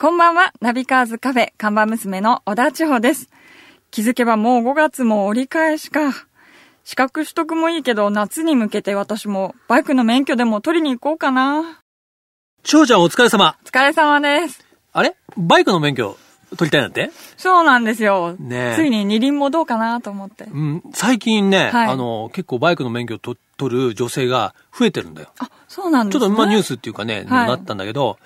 こんばんは、ナビカーズカフェ看板娘の小田千穂です。気づけばもう5月も折り返しか。資格取得もいいけど、夏に向けて私もバイクの免許でも取りに行こうかな。千穂ちゃんお疲れ様。お疲れ様です。あれ？バイクの免許取りたいなんて？そうなんですよ。ねえついに二輪もどうかなと思って。うん、最近ね、はいあの、結構バイクの免許をと取る女性が増えてるんだよ。あ、そうなんですね。ちょっとまあニュースっていうかね、はいなったんだけど、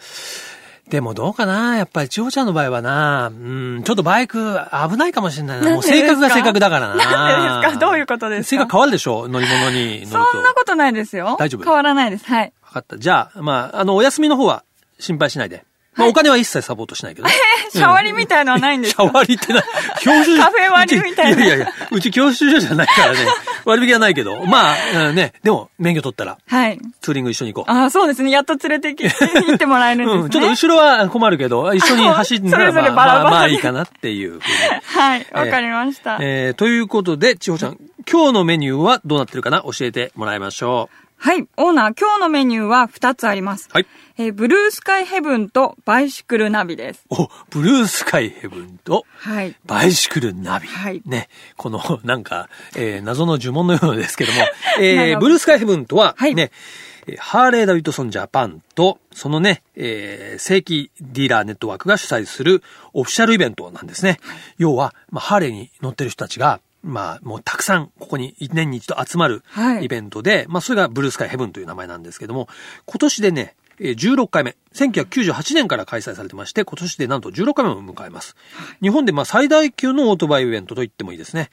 でもどうかな？やっぱり千穂ちゃんの場合はな、うん、ちょっとバイク危ないかもしれないな。もう性格が性格だからな。なんでですか？どういうことですか？性格変わるでしょ？乗り物に乗ると。そんなことないですよ。大丈夫？変わらないです。はい。分かった。じゃあ、まあ、あの、お休みの方は心配しないで。まあ、お金は一切サポートしないけどね。シャワリみたいのはないんですか？シャワリってな、教習カフェ割りみたいないやいやいや、うち教習所じゃないからね。割引はないけど。まあ、うんね、でも、免許取ったら、はい。ツーリング一緒に行こう。あそうですね。やっと連れて行ってもらえるんですね。うん、ちょっと後ろは困るけど、一緒に走ってたら、それぞれまあ、まあ、バラバラでまあいいかなっていうふうに。はい。わかりました。えー、ということで、千穂ちゃん、今日のメニューはどうなってるかな？教えてもらいましょはい。オーナー、今日のメニューは2つあります。う。はい。えーブルースカイヘブンとバイシクルナビです。お、ブルースカイヘブンと、はい。バイシクルナビ。はいね。この、なんか、えー謎の呪文のようですけども、えー、ブルースカイヘブンとは、はいね、えーハーレー・ダビッドソン・ジャパンと、そのね、えー正規ディーラーネットワークが主催するオフィシャルイベントなんですね。要は、まあ、ハーレーに乗ってる人たちが、まあ、もうたくさんここに一年に一度集まるはいイベントで、まあ、それがブルースカイヘブンという名前なんですけども、今年でね、えー16回目、1998年から開催されてまして、今年でなんと16回目を迎えます。日本でまあ最大級のオートバイイベントと言ってもいいですね。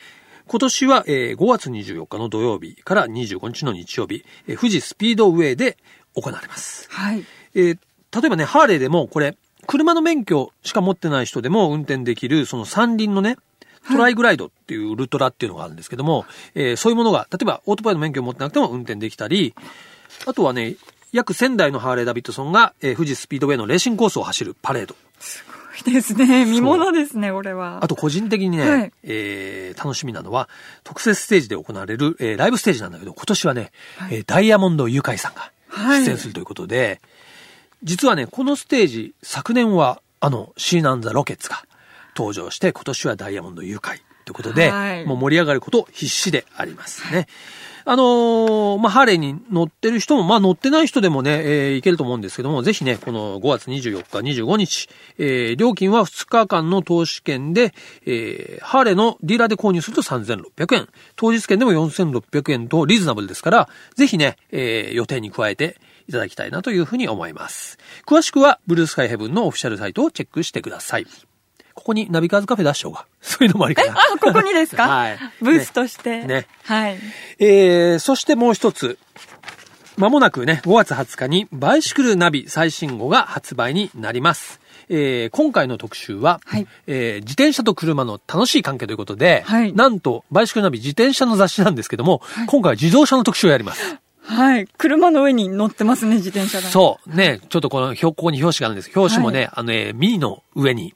今年は、えー5月24日の土曜日から25日の日曜日、えー富士スピードウェイで行われます。はい。えー例えばね、ハーレーでもこれ、車の免許しか持ってない人でも運転できる、その三輪のね、トライグライドっていうウルトラっていうのがあるんですけども、えーそういうものが、例えばオートバイの免許を持ってなくても運転できたり、あとはね、約1000台のハーレー・ダビッドソンが、えー富士スピードウェイのレーシングコースを走るパレード。いいですね。見物ですね、これは。あと個人的にね、はいえー楽しみなのは、特設ステージで行われる、えーライブステージなんだけど、今年はね、えーダイヤモンドユカイさんがはい出演するということで、実はね、このステージ、昨年は、あの、シーナンザ・ロケッツが登場して、今年はダイヤモンドユカイということで、はいもう盛り上がること必死でありますね。あのーまあ、ハーレーに乗ってる人も、まあ、乗ってない人でもね、えーいけると思うんですけども、ぜひね、この5月24日、25日、えー料金は2日間の投資券で、えーハーレーのディーラーで購入すると3600円、当日券でも4600円とリーズナブルですから、ぜひね、えー予定に加えていただきたいなというふうに思います。詳しくは、ブルースカイヘブンのオフィシャルサイトをチェックしてください。ここにナビカーズカフェ出しようが。そういうのもありかな。あ、ここにですか？はいブースとして。ねはい。えー、そしてもう一つ。まもなくね、5月20日にバイシクルナビ最新号が発売になります。えー、今回の特集は、はいえー自転車と車の楽しい関係ということで、はいなんと、バイシクルナビ自転車の雑誌なんですけども、今回は自動車の特集をやります。はい。車の上に乗ってますね、自転車が。そう。ね、ちょっとこの表、ここに表紙があるんです表紙もね、あのね、ミニの上に、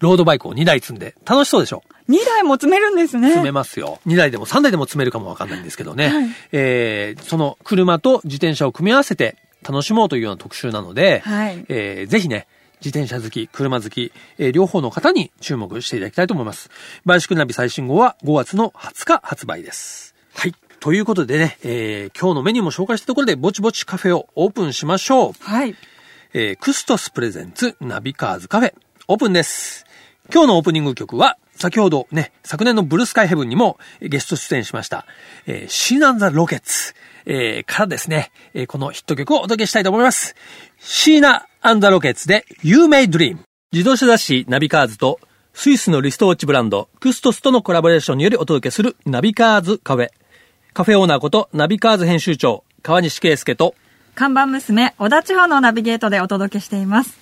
ロードバイクを2台積んで、楽しそうでしょ？2台も積めるんですね。積めますよ。2台でも3台でも積めるかもわかんないんですけどね。はいえーその車と自転車を組み合わせて楽しもうというような特集なので、はいえーぜひね、自転車好き、車好き、えー両方の方に注目していただきたいと思います。バイシクルナビ最新号は5月の20日発売です。はい。ということでね、えー今日のメニューも紹介したところで、ぼちぼちカフェをオープンしましょう。はい。えークストスプレゼンツナビカーズカフェ、オープンです。今日のオープニング曲は、先ほどね、昨年のブルースカイヘブンにもゲスト出演しました、えーシーナンザ・ロケッツ、えーからですね、えーこのヒット曲をお届けしたいと思います。シーナ・アンザ・ロケッツで You May Dream。自動車雑誌ナビカーズとスイスのリストウォッチブランドクストスとのコラボレーションによりお届けするナビカーズカフェ。カフェオーナーことナビカーズ編集長川西圭介と看板娘、小田地方のナビゲートでお届けしています。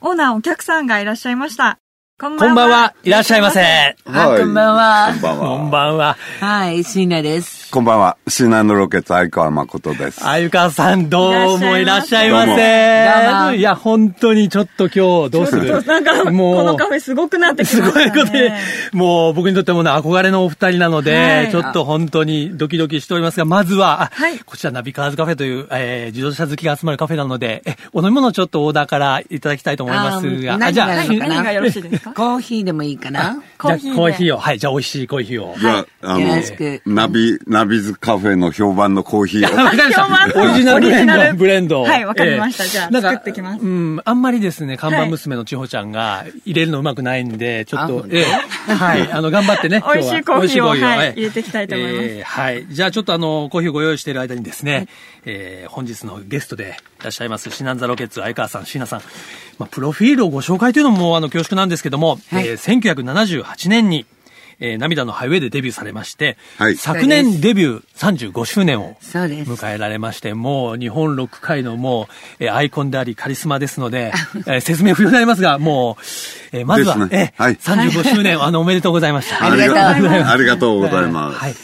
オーナーお客さんがいらっしゃいました。こんばんは。こんばんは、いらっしゃいませ。はいあこんばんは。こんばんは。こんばんは。はい、椎名です。こんばんは。シーナンドロケッツ相川誠です。あゆかさん、どうもいらっしゃいませ。いや、本当にちょっと今日、どうする？なんか、このカフェすごくなってきすましたね。ごいことで、もう僕にとってもね、憧れのお二人なので、はい。ちょっと本当にドキドキしておりますが、まずは、あはい。こちらナビカーズカフェという、えー自動車好きが集まるカフェなので、え、お飲み物をちょっとオーダーからいただきたいと思いますが、あー何がいいのかな何がよろしいですか？コーヒーでもいいかな。コーヒーで。じゃあコーヒーを、はい、じゃあ美味しいコーヒーを。じゃあ、あよのろしく、ナビ、ナビズカフェの評判のコーヒーを。わかりました。評判。のオリジナル。ブレンド。はいわかりました。じゃあ作ってきます。うん、あんまりですね、看板娘の千穂ちゃんが入れるのうまくないんで、ちょっとええ。はい、あの、頑張ってね。美味しいコーヒーをはい入れていきたいと思います。えーはい。じゃあちょっとあの、コーヒーをご用意している間にですね、えー本日のゲストでいらっしゃいます、シナンザロケッツ相川さん、椎名さん。まあ、プロフィールをご紹介というのも、あの、恐縮なんですけども、はい。えー1978年に、えー涙のハイウェイでデビューされまして、はい昨年デビュー35周年を。迎えられまして、もう日本ロック界のもう、えーアイコンでありカリスマですので、えー説明不要になりますが、もう、えーまずは、ねえーはい35周年、あの、おめでとうございました。ありがとうありがありがとうございます。はい。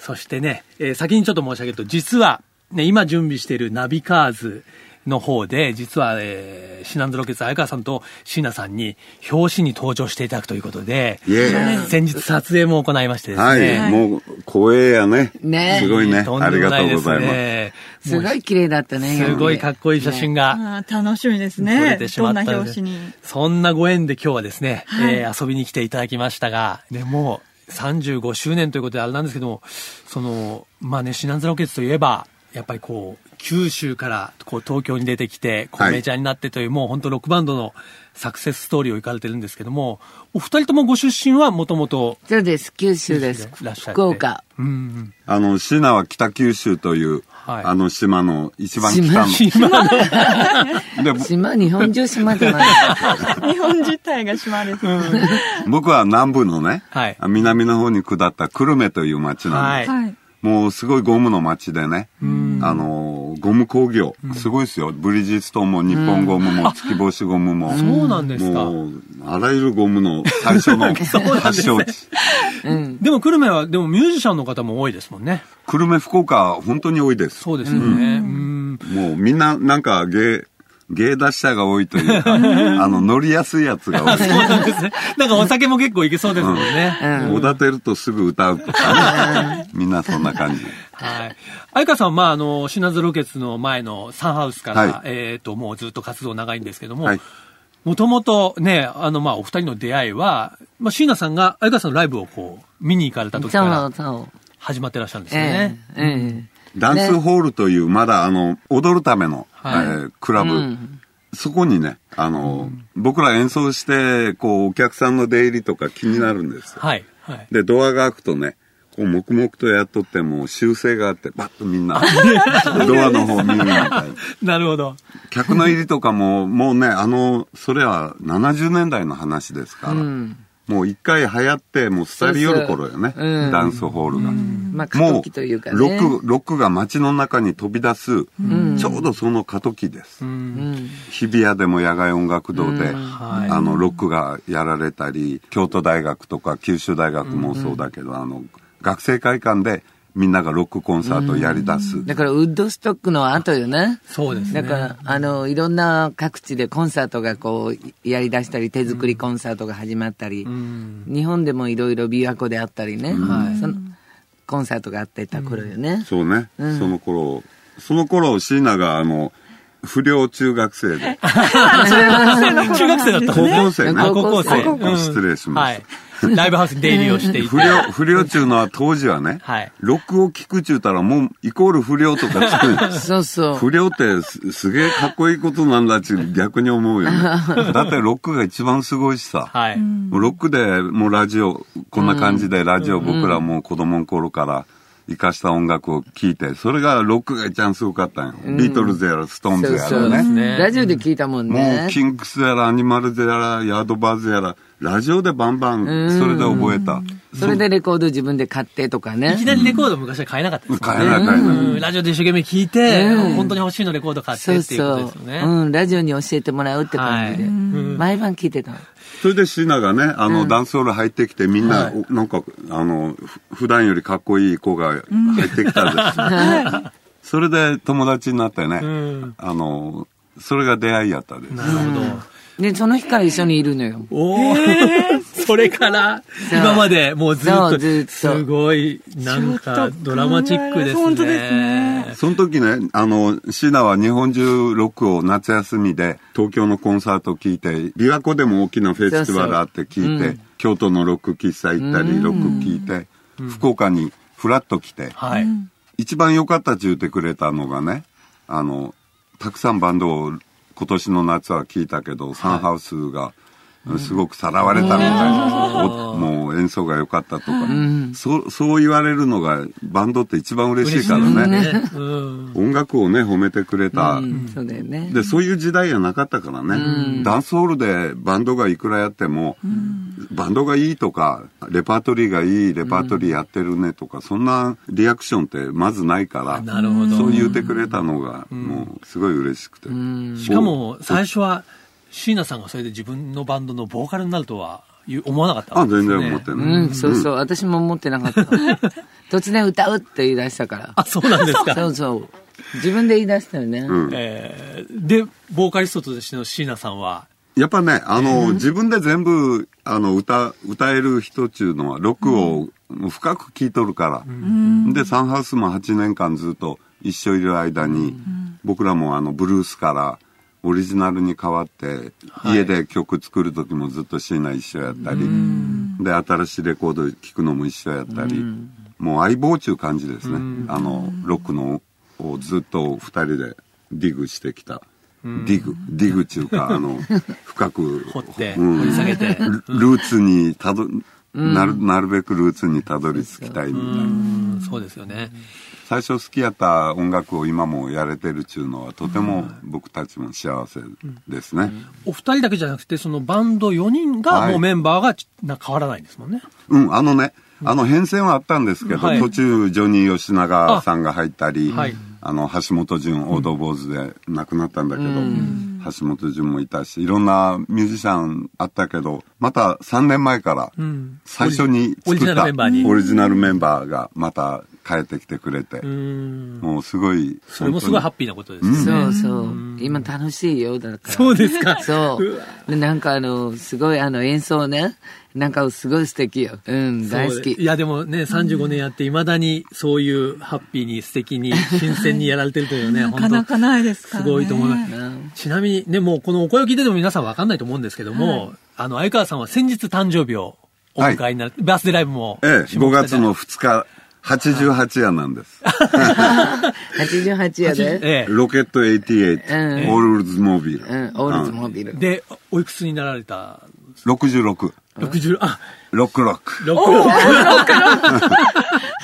そしてね、えー先にちょっと申し上げると、実は、ね、今準備しているナビカーズの方で、実は、えーシナンドロケッツ相川さんと椎名さんに表紙に登場していただくということで、先日撮影も行いましてですはね。い、もう、光栄やね。ねすごいね。とんありがでもないですとうございます。ね。すごい綺麗だったね。すごいかっこいい写真が。楽しみです撮れねて。しまどんな表紙に。そんなご縁で今日はですね、はいえー遊びに来ていただきましたが、でもう35周年ということであれなんですけども、その、まあね、シナンズロケッツといえば、やっぱりこう、九州からこう東京に出てきて、こうはいメジャーになってという、もう本当ロックバンドのサクセスストーリーを行かれてるんですけども、お二人ともご出身はもともと、そうです。九州ですで福岡。うんうん、あの、シナは北九州という、はいあの島の一番北の。今の、で島、日本中島じゃない。日本自体が島です。僕は南部のね、はい南の方に下った久留米という町なんです。はい。はい。もうすごいゴムの町でね、あの、ゴム工業、すごいですよ。ブリヂストンも日本ゴムも月星ゴムも。そうなんですか。もう、あらゆるゴムの最初の 発祥地。でも久留米は、でもミュージシャンの方も多いですもんね。久留米、福岡、本当に多いです。そうですよね。うんもうみんな、なんか芸、芸出し者が多いというか、あの、乗りやすいやつが多い。そうなんですね。なんかお酒も結構いけそうですもんね。うんおだてるとすぐ歌うとかね。みんなそんな感じ。はい。相川さんは、まあ、あの、シナズロケツの前のサンハウスから、はいえっ、と、もうずっと活動長いんですけども、はいもともとね、あの、まあ、お二人の出会いは、まあ、椎名さんが相川さんのライブをこう、見に行かれた時かそらうそう。始まってらっしゃるんですよえね。え。ええ。ダンスホールという、まだあの、踊るための、はいえークラブ、うんそこにね、あの、僕ら演奏して、こう、お客さんの出入りとか気になるんですよ。はい。はい。で、ドアが開くとね、こう、黙々とやっとっても、修正があって、バッとみんな、ドアの方見るみたいな。なるほど。客の入りとかも、もうね、あの、それは70年代の話ですから、うん。もう一回流行って、もう廃り寄る頃よね、そうそううんダンスホールが。まあ、過も渡期というかう、ね。ロック、ロックが街の中に飛び出す、ちょうどその過渡期です。うん。日比谷でも野外音楽堂で、はいあの、ロックがやられたり、京都大学とか九州大学もそうだけど、あの、学生会館でみんながロックコンサートをやり出す。だから、ウッドストックの後よね。そうですね。だから、あの、いろんな各地でコンサートがこう、やり出したり、手作りコンサートが始まったり、うん。日本でもいろいろ琵琶湖であったりね、はいそのコンサートがあってた頃よね。そうね、うんその頃、その頃、椎名があの、不良中学生で、中学生だったね。校生ね。あ高校生。失礼しましたはい。ライブハウスに出入りをしていて。不良、不良中のは当時はね、はいロックを聴くちゅうたらもうイコール不良とかつく そうそう。不良ってすすげえかっこいいことなんだっち逆に思うよね。だってロックが一番すごいしさ。はい。もうロックでもうラジオ、こんな感じでラジオ僕らもう子供の頃から生かした音楽を聴いて、それがロックが一番すごかったんよ。ビートルズやらストーンズやらそうそう。ね。ねラジオで聞いたもんもねう。キングスやらアニマルズやらヤードバーズやら、ラジオでバンバン、それで覚えた。それでレコード自分で買ってとかいきね。なりレコード昔は買えなかったですもんね。買えない買えない。うんラジオで一生懸命聞いて、本当に欲しいのレコード買ってそうっていうことそうですよね。。うん、ラジオに教えてもらうってはい。感じで。うん毎晩聞いてたの。それでシナがね、あの、ダンスホール入ってきて、みんな、おなんか、あの、ふ普段よりかっこいい子が入ってきたんです。それで友達になってね、んあの、それが出会いやったです。なるほど。で、その日から一緒にいるのよ。おお、それから、今までもうずっと、っと。すごい、なんかドラマチックですね。本当ですね。その時ね、あの、シナは日本中ロックを夏休みで東京のコンサート聞いて、琵琶湖でも大きなフェスティバルあって聞いて、そうそう京都のロック喫茶行ったり、ロック聞いて、福岡にフラッと来て、はい。一番良かったって言ってくれたのがね、あの、たくさんバンドを今年の夏は聞いたけど、サンハウスが、すごくさらわれたみたいな、おもう演奏が良かったとか、そう、そう言われるのがバンドって一番嬉しいからね。音楽をね、褒めてくれた。うん、そうだよね。で、そういう時代じゃなかったからね。ダンスホールでバンドがいくらやっても、バンドがいいとか、レパートリーがいい、レパートリーやってるねとか、そんなリアクションってまずないから。そう言ってくれたのが、もうすごい嬉しくて。しかも、最初は、椎名さんがそれで自分のバンドのボーカルになるとは思わなかったあ、わけですね。全然思ってうない。ん、そうそう。私も思ってなかった。突然歌うって言い出したから。あ、そうなんですか。そうそう。自分で言い出したよね。うんえーで、ボーカリストとしての椎名さんは、やっぱね、あの、自分で全部、あの、歌、歌える人っていうのは、ロックを深く聴いとるから。で、サンハウスも8年間ずっと一緒いる間に、僕らもあの、ブルースからオリジナルに変わって、はい。家で曲作る時もずっと椎名一緒やったり、で、新しいレコード聴くのも一緒やったり、もう相棒っていう感じですね。あの、ロックのをずっと二人で dig してきた。 dig、dig っていうか、あの、深く、掘って、うん。掘り下げて。ルルーツにたど、なる、なるべくルーツにたどり着きたいみたいな。うん、そうですよね。最初好きやった音楽を今もやれてるっていうのはとても僕たちも幸せですね。お二人だけじゃなくて、そのバンド4人が、はい。もうメンバーがちな変わらないんですもんね。うん、あのね、あの変遷はあったんですけど、はい。途中ジョニー吉永さんが入ったり、はいあの橋本淳オード坊主で亡くなったんだけど、橋本淳もいたしいろんなミュージシャンあったけどまた3年前からん。最初に作ったオリジナルメンバーがまた帰ってきてくれて、うん。もうすごいそれもすごいハッピーなことですね。そうそう。今楽しいよ、だから。そうですか。そう。でなんかあの、すごいあの演奏ね。なんかすごい素敵よ。うん、大好きい。や、でもね、35年やって、いまだにそういうハッピーに素敵に、新鮮にやられてるというね、なかなかないですからね。すごいと思います。うんちなみにね、もうこのお声を聞いてても皆さんわかんないと思うんですけども、あの、相川さんは先日誕生日をお迎えになって、バースデーライブも。ええ、5下北で月の2日88夜なんです。88やで。ええ。ロケット88、うん。オールズモービル、うん、オールズモービル。で、おいくつになられた？66 ?60、あ、ロックロック6、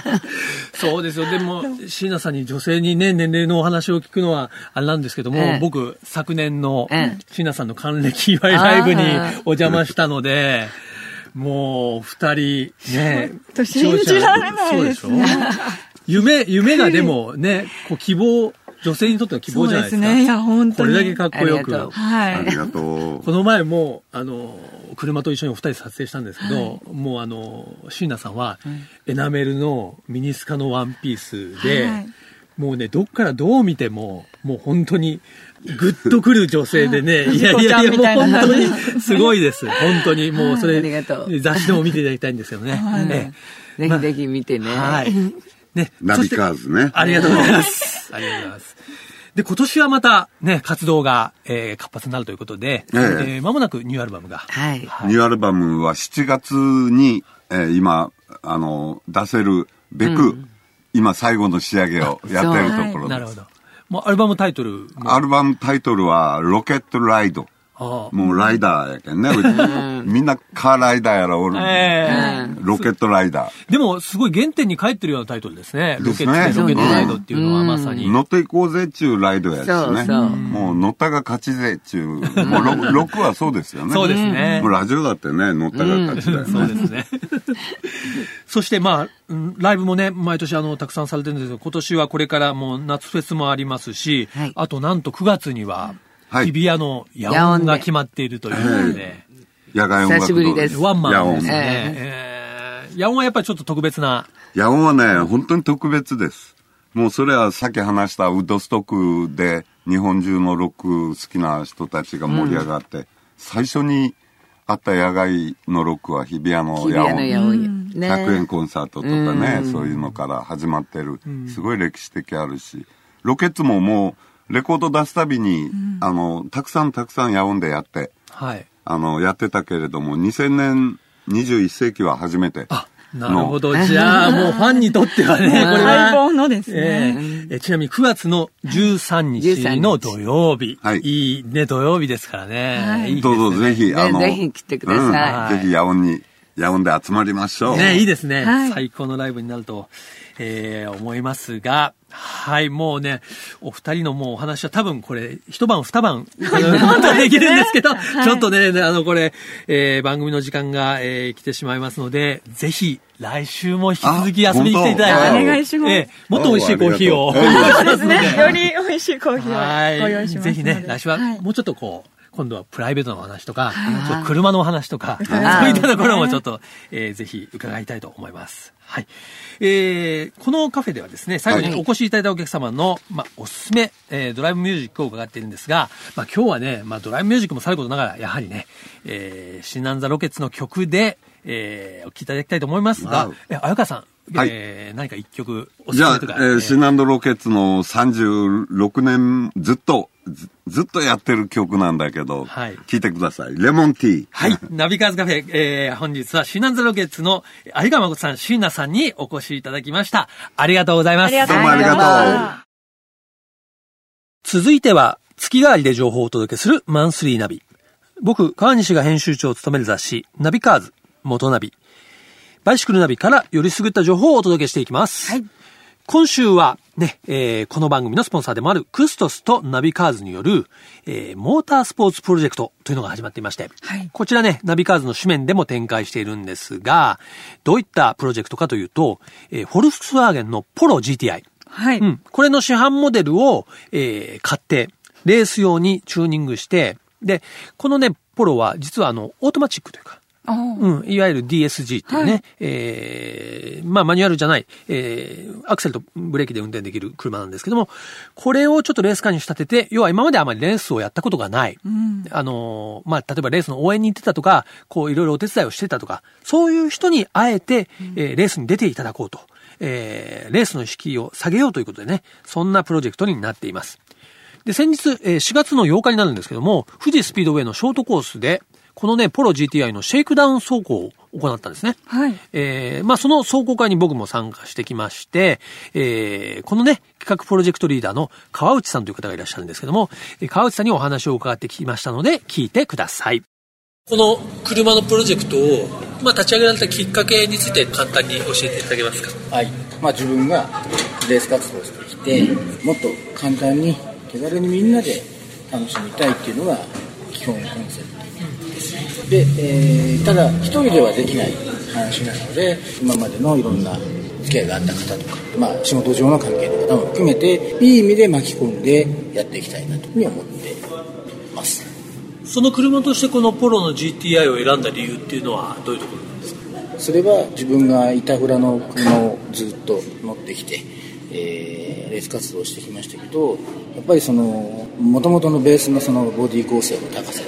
そうですよ。でも、椎名さんに女性にね、年齢のお話を聞くのは、あれなんですけども、ええ。僕、昨年のええ。椎名さんの還暦祝いライブにお邪魔したので、もう、二人、ね、信じられないですそうでしょ夢、夢がでもね、こう希望、女性にとっての希望じゃないですか。そうですね。いや本当に。これだけかっこよく。はい。ありがとこの前も、あの、車と一緒にお二人撮影したんですけど、もうあの、椎名さんは、エナメルのミニスカのワンピースで、はい。もうね、どっからどう見ても、もう本当に、ぐっとくる女性でね、いやいやいや、もう本当に、すごいです。本当に、もうそれ、雑誌でも見ていただきたいんですけどね。えぜひぜひ見てね。えはい。ね、うナビカーズねありがとうございます。ありがとうございます。で、今年はまたね、活動が、えー活発になるということで、えええー間もなくニューアルバムが。はい。うニューアルバムは7月に、えー今あの出せるべく、今最後の仕上げをやってるところです、なるほど。もうアルバムタイトル。アルバムタイトルは「ロケットライド」もうライダーやけんね、みんなカーライダーやらおる、ええロケットライダーでも、すごい原点に帰ってるようなタイトルですね。ロケットですねロケットライドっていうのはまさに。乗っていこうぜっちゅうライドやしね。そうもう乗ったが勝ちぜっちゅう。もうロロックはそうですよね。そうですねもうラジオだってね、乗ったが勝ちだよね。そうですね。そしてまあ、うんライブもね、毎年あの、たくさんされてるんですけど、今年はこれからもう夏フェスもありますし、はいあとなんと9月には、はい日比谷の野音が決まっているということで、野外音楽堂久しぶりです。ワンマンですね。えー野音はやっぱりちょっと特別な、野音はね、本当に特別です。もうそれはさっき話したウッドストックで日本中のロック好きな人たちが盛り上がって、最初にあった野外のロックは日比谷の日比野音。谷の八百屋。ね。100円コンサートとかね、そういうのから始まってる、すごい歴史的あるし、ロケッツももうレコード出すたびに、あの、たくさんたくさん野音でやって、はい。あの、やってたけれども、2000年、21世紀は初めて。あ、なるほど。じゃあ、もうファンにとってはね、これは。待望のですね。ええちなみに9月の13日の土曜日。はいいいね、土曜日ですからね。はいいいねどうぞぜひ、あの、ぜひ来てくださいうんぜひ、野音に、野音で集まりましょう。ね、いいですね、はい最高のライブになると、えー思いますが、はい、もうね、お二人のもうお話は多分これ、一晩二晩、本当はできるんですけど、ちょっとね、あの、これ、えー番組の時間が、えー来てしまいますので、ぜひ、来週も引き続き遊びに来ていただいて、お願いしますえーもっと美味しいコーヒーを。そうですね。より美味しいコーヒーをご用意しはい。ます。ぜひね、来週ははいもうちょっとこう、今度はプライベートのお話とか、と車のお話とか、そうはいいったところもちょっと、えーぜひ伺いたいと思います。はい。えーこのカフェではですね、最後にお越しいただいたお客様の、まあ、おすすめ、えードライブミュージックを伺っているんですが、まあ、今日はね、まあ、ドライブミュージックもさることながら、やはりね、えー、シナンザロケッツの曲で、えーお聴きいただきたいと思いますがえ、綾川さん、はいえー何か一曲おすじゃあ、えすめとか？ーシナンドロケッツの36年ずっと、ずずっとやってる曲なんだけど、はい聞いてください。レモンティー。はい。ナビカーズカフェ、えー、本日はシーナンザロケッツの相川誠さん、シーナさんにお越しいただきました。ありがとうございます。どうもありがとう。続いては、月替わりで情報をお届けするマンスリーナビ。僕、川西が編集長を務める雑誌、ナビカーズ、元ナビ。バイシクルナビからよりすぐった情報をお届けしていきます。はい今週はね、えーこの番組のスポンサーでもあるクストスとナビカーズによる、えーモータースポーツプロジェクトというのが始まっていまして、はいこちらね、ナビカーズの紙面でも展開しているんですが、どういったプロジェクトかというと、えーフォルクスワーゲンのポロ GTI。はい。うん。これの市販モデルを、えー買って、レース用にチューニングして、で、このね、ポロは実はあの、オートマチックというか、うん、いわゆる DSG っていうね、はい。えーまあマニュアルじゃない、えーアクセルとブレーキで運転できる車なんですけども、これをちょっとレースカーに仕立てて、要は今まであまりレースをやったことがない。うん。あのーまあ、例えばレースの応援に行ってたとか、こういろいろお手伝いをしてたとか、そういう人にあえて、えーレースに出ていただこうと、えーレースの意識を下げようということでね、そんなプロジェクトになっています。で、先日、えー4月の8日になるんですけども、富士スピードウェイのショートコースで、このね、ポロ GTI のシェイクダウン走行を行ったんですね。はい。えーまあ、その走行会に僕も参加してきまして、えーこのね、企画プロジェクトリーダーの川内さんという方がいらっしゃるんですけども、えー川内さんにお話を伺ってきましたので、聞いてください。この車のプロジェクトを、まあ、立ち上げられたきっかけについて簡単に教えていただけますか？はいまあ、自分がレース活動をしてきてもっと簡単に手軽にみんなで楽しみたいっていうのが基本コンセプトですで、えーただ一人ではできない話なので今までのいろんな付き合いがあった方とか、まあ、仕事上の関係の方も含めていい意味で巻き込んでやっていきたいなというふうに思ってます。その車としてこのポロの GTI を選んだ理由っていうのはどういうところなんですか？それは自分が板倉の車をずっと乗ってきて、えーレース活動をしてきましたけどやっぱりその元々のベースのそのボディ構成の高さ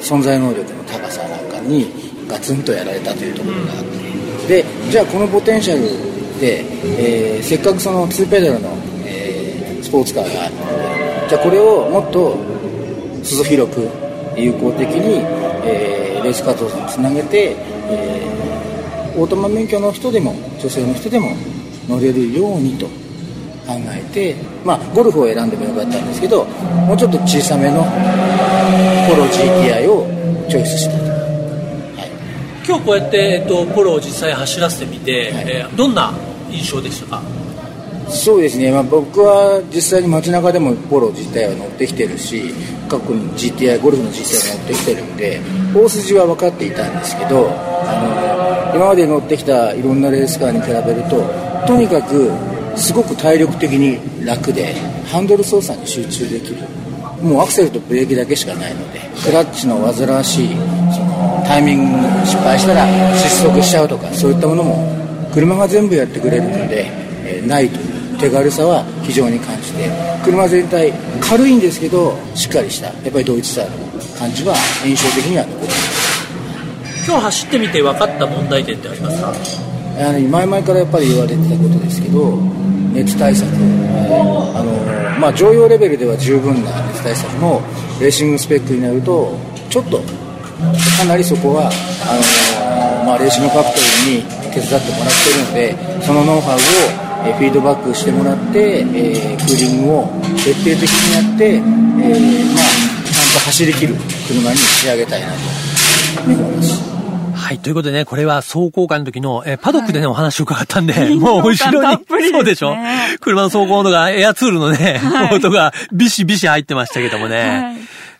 存在能力の高さなんかにガツンとやられたというところがあってでじゃあこのポテンシャルで、えーせっかくその2ペダルの、えースポーツカーがあるのでじゃあこれをもっと裾広く有効的に、えーレース活動につなげて、えーオートマ免許の人でも女性の人でも乗れるようにと。えて、まあ、ゴルフを選んでもよかったんですけどもうちょっと小さめのポロ GTI をチョイスしたと、はい、今日こうやって、えっと、ポロを実際走らせてみて、はい。えーどんな印象でしたか？そうですね、まあ、僕は実際に街中でもポロ GTI は乗ってきてるし過去に GTI ゴルフの GTI も乗ってきてるんで大筋は分かっていたんですけどあの今まで乗ってきたいろんなレースカーに比べるととにかくすごく体力的に楽でハンドル操作に集中できる。もうアクセルとブレーキだけしかないのでクラッチの煩わしいそのタイミング失敗したら失速しちゃうとかそういったものも車が全部やってくれるので、えーないという手軽さは非常に感じて車全体軽いんですけどしっかりしたやっぱりドイツスタイルの感じは印象的には残ってます。今日走ってみて分かった問題点ってありますか？あの前々からやっぱり言われてたことですけど熱対策え、あのまあ、常用レベルでは十分な熱対策のレーシングスペックになるとちょっとかなりそこはあの、まあ、レーシングファクトリーに手伝ってもらってるのでそのノウハウをえフィードバックしてもらって、えークーリングを徹底的にやって、えまあ、ちゃんと走りきる車に仕上げたいなと思います。はい。ということでね、これは走行会の時の、えーパドックでね、お話を伺ったんで、臨もう後ろにねそうでしょ？車の走行のがエアツールのね、はい音がビシビシ入ってましたけどもね。はい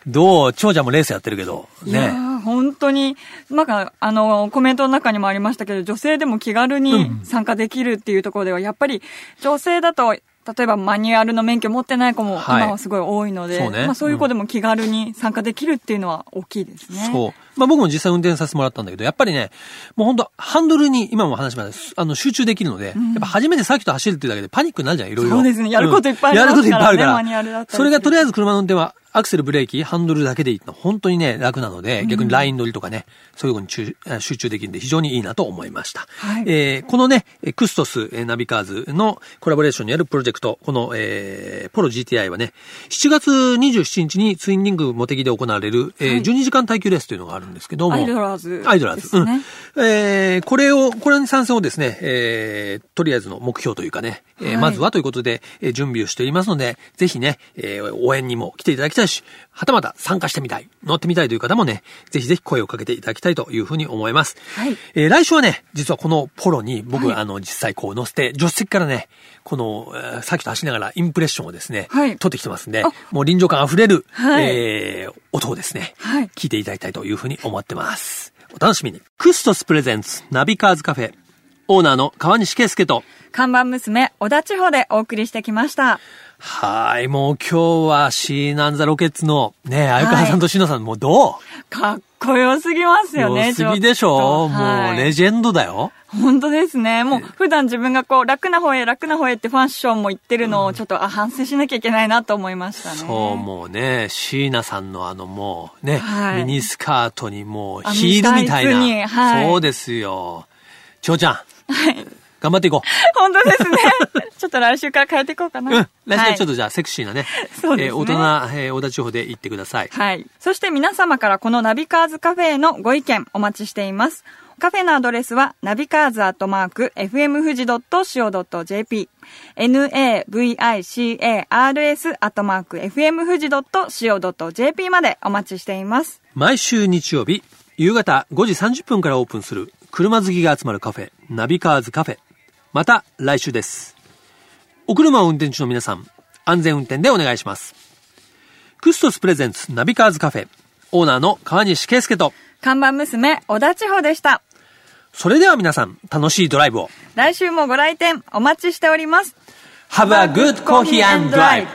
どう？長者もレースやってるけど、ね。ー本当に、なんか、あの、コメントの中にもありましたけど、女性でも気軽に参加できるっていうところでは、やっぱり女性だと、例えばマニュアルの免許持ってない子もはい今はすごい多いので、そうねまあそういう子でも気軽に参加できるっていうのは大きいですね。そう。まあ僕も実際運転させてもらったんだけど、やっぱりね、もう本当ハンドルに今も話しましたあの、集中できるので、やっぱ初めてサーキット走るっていうだけでパニックになるじゃん、いろいろ。そうですね。やることいっぱいありますからねやることいっぱいあるから。それがとりあえず車の運転は、アクセル、ブレーキ、ハンドルだけでいいの。本当にね、楽なので、逆にライン乗りとかね、そういうのに集集中できるんで非常にいいなと思いました。はい。えーこのね、えークストス、えーナビカーズのコラボレーションにあるプロジェクト、この、えーポロ GTI はね、7月27日にツインリングモテギで行われる、えーはい。12時間耐久レースというのがあるんですけども。アイドラーズアイドラーズ。うん。えーこれを、これに参戦をですね、えーとりあえずの目標というかね、えーはいまずはということで、えー準備をしておりますので、ぜひね、えー応援にも来ていただきたいし、はたまた参加してみたい、乗ってみたいという方もね、ぜひぜひ声をかけていただきたいというふうに思います。はいえー来週はね、実はこのポロに僕、はいあの、実際こう乗せて、助手席からね、この、えーサーキット走りながらインプレッションをですね、はい撮ってきてますんであ、もう臨場感溢れる、はいえー音をですね、はい聞いていただきたいというふうに思ってます。お楽しみに。クストスプレゼンツナビカーズカフェ、オーナーの川西圭介と、看板娘、小田地方でお送りしてきました。はい、もう今日はシーナンザロケッツのね、相川さんとシノさん、もうどかっこよすぎますうよね、良すぎでしちょっょともうレジェンドだよ。本当ですね。もう普段自分がこう楽な方へ楽な方へってファッションも言ってるのをちょっと、あ、反省しなきゃいけないなと思いましたね。そう、もうね、椎名さんのあのもうね、はいミニスカートにもうあヒールみたいな。はいそうですよ。ちょうちゃん。頑張っていこ本当ですね。ちょっと来週から変えていこうかな。う。うん。来週はちょっととじゃあセクシーなね、そうですねえー大人、えー小田地方で行ってください。はい。そして皆様からこのナビカーズカフェへのご意見お待ちしています。カフェのアドレスは、ナビカーズアットマーク、fm 富士 .co.jp、navicars アットマーク、fm 富士 .co.jp までお待ちしています。毎週日曜日、夕方5時30分からオープンする車好きが集まるカフェ、ナビカーズカフェ。また来週です。お車を運転中の皆さん、安全運転でお願いします。クストス presents ナビカーズカフェ、オーナーの川西圭介と、看板娘、小田千穂でした。それでは皆さん、楽しいドライブを。来週もご来店お待ちしております。Have a good coffee and drive!